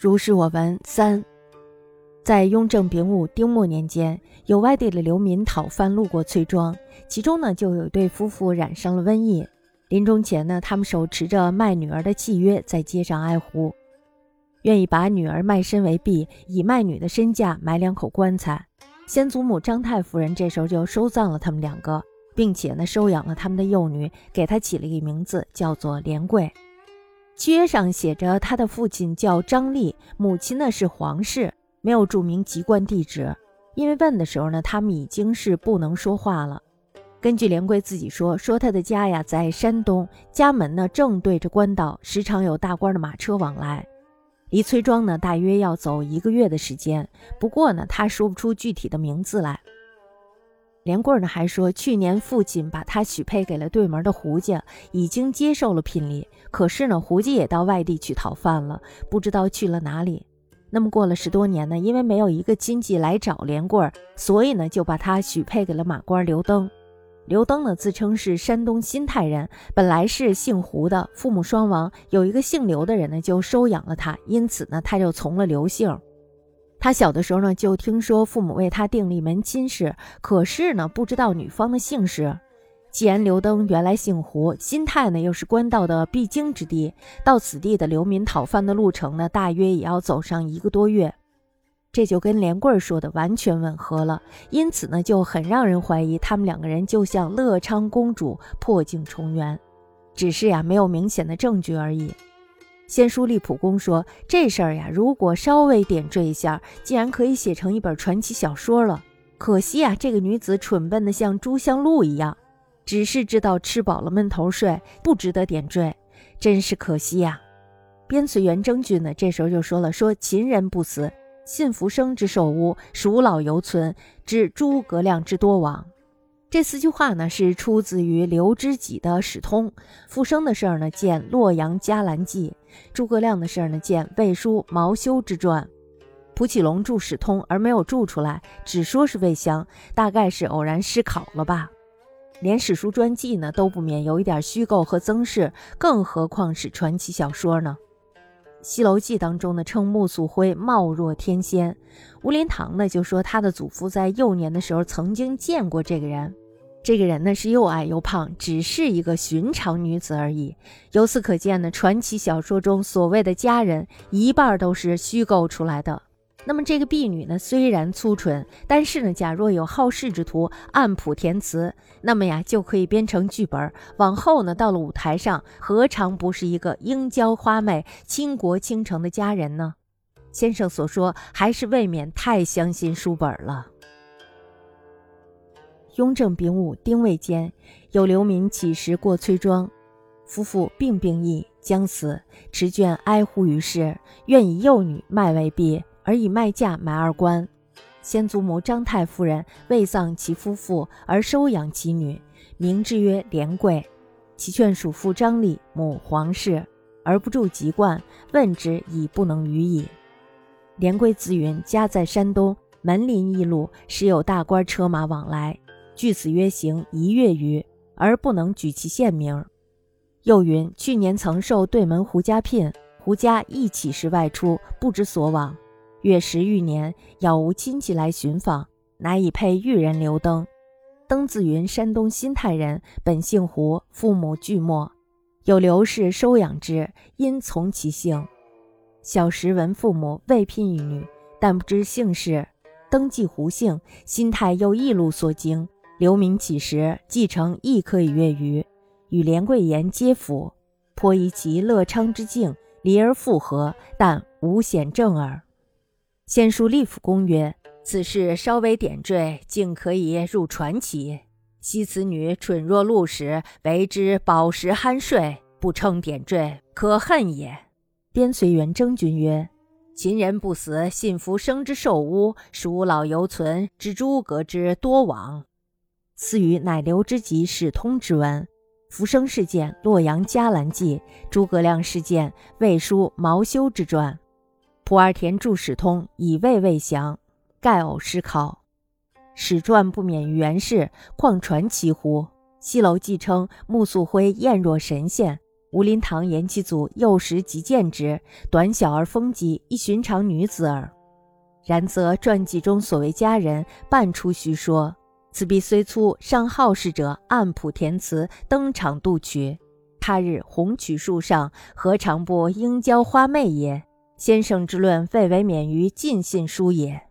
如是我闻三，在雍正丙午丁末年间，有外地的流民讨饭路过崔庄，其中呢就有一对夫妇染上了瘟疫。临终前呢，他们手持着卖女儿的契约，在街上哀呼，愿意把女儿卖身为婢，以卖女的身价买两口棺材。先祖母张太夫人这时候就收葬了他们两个，并且呢收养了他们的幼女，给她起了一个名字，叫做连贵。契约上写着，他的父亲叫张立，母亲呢是黄氏，没有注明籍贯地址。因为问的时候呢，他们已经是不能说话了。根据连贵自己说，说他的家呀在山东，家门呢正对着官道，时常有大官的马车往来。离崔庄呢大约要走一个月的时间，不过呢他说不出具体的名字来。连贵呢还说，去年父亲把他许配给了对门的胡家，已经接受了聘礼。可是呢，胡家也到外地去讨饭了，不知道去了哪里。那么过了十多年呢，因为没有一个亲戚来找连贵，所以呢就把他许配给了马官刘登。刘登呢自称是山东新泰人，本来是姓胡的，父母双亡，有一个姓刘的人呢就收养了他，因此呢他就从了刘姓。他小的时候呢，就听说父母为他定了一门亲事，可是呢，不知道女方的姓氏。既然刘登原来姓胡，新泰呢又是官道的必经之地，到此地的流民讨饭的路程呢，大约也要走上一个多月，这就跟连贵说的完全吻合了。因此呢，就很让人怀疑他们两个人就像乐昌公主破镜重圆，只是呀，没有明显的证据而已。先书立普公说：“这事儿呀，如果稍微点缀一下，竟然可以写成一本传奇小说了。可惜啊，这个女子蠢笨的像朱香露一样，只是知道吃饱了闷头睡，不值得点缀，真是可惜呀。”边绥元征君呢，这时候就说了：“说秦人不死，信福生之寿屋，蜀老犹存，知诸葛亮之多亡。”这四句话呢，是出自于刘知己的《史通》。复生的事儿呢，见《洛阳伽蓝记》；诸葛亮的事儿呢，见《魏书毛修之传》。蒲启龙注《史通》而没有注出来，只说是魏襄，大概是偶然失考了吧。连史书传记呢，都不免有一点虚构和增饰，更何况是传奇小说呢？《西楼记》当中呢，称穆素辉貌若天仙；吴林堂呢，就说他的祖父在幼年的时候曾经见过这个人。这个人呢是又矮又胖，只是一个寻常女子而已。由此可见呢，传奇小说中所谓的佳人，一半都是虚构出来的。那么这个婢女呢，虽然粗蠢，但是呢，假若有好事之徒按谱填词，那么呀，就可以编成剧本。往后呢，到了舞台上，何尝不是一个英娇花媚、倾国倾城的佳人呢？先生所说，还是未免太相信书本了。雍正丙午丁未间，有流民乞食过崔庄，夫妇病病疫将死，持卷哀呼于世，愿以幼女卖为婢，而以卖价买二官。先祖母张太夫人未丧其夫妇，而收养其女，名之曰连贵。其劝属父张立，母黄氏，而不住籍贯，问之已不能语矣。连贵自云家在山东，门临驿路，时有大官车马往来。据此约行一月余，而不能举其县名。又云去年曾受对门胡家聘，胡家亦起时外出，不知所往。月十余年，杳无亲戚来寻访，乃以配玉人刘登。登自云山东新泰人，本姓胡，父母俱没，有刘氏收养之，因从其姓。小时闻父母未聘一女，但不知姓氏，登记胡姓。新泰又一路所经。留名起时，继承亦可以越余，与连贵言皆符，颇疑其乐昌之境，离而复合，但无显证耳。先书立府公曰：此事稍微点缀，竟可以入传奇。昔此女蠢若鹿时，为之饱食酣睡，不称点缀，可恨也。边随元征君曰：秦人不死，信福生之寿屋，蜀老犹存，知诸葛之多亡。赐予乃刘知己史通之文，浮生事件《洛阳伽蓝记》，诸葛亮事件《魏书毛修之传》。蒲二田著史通，以魏未详，盖偶失考。史传不免于原氏，况传奇乎？西楼记称穆素辉艳若神仙，吴林堂言其祖幼时即见之，短小而丰肌，一寻常女子耳。然则传记中所谓佳人，半出虚说。此必虽粗，尚好事者暗谱填词，登场度曲。他日红曲树上，何尝不应娇花媚也？先生之论，未为免于尽信书也。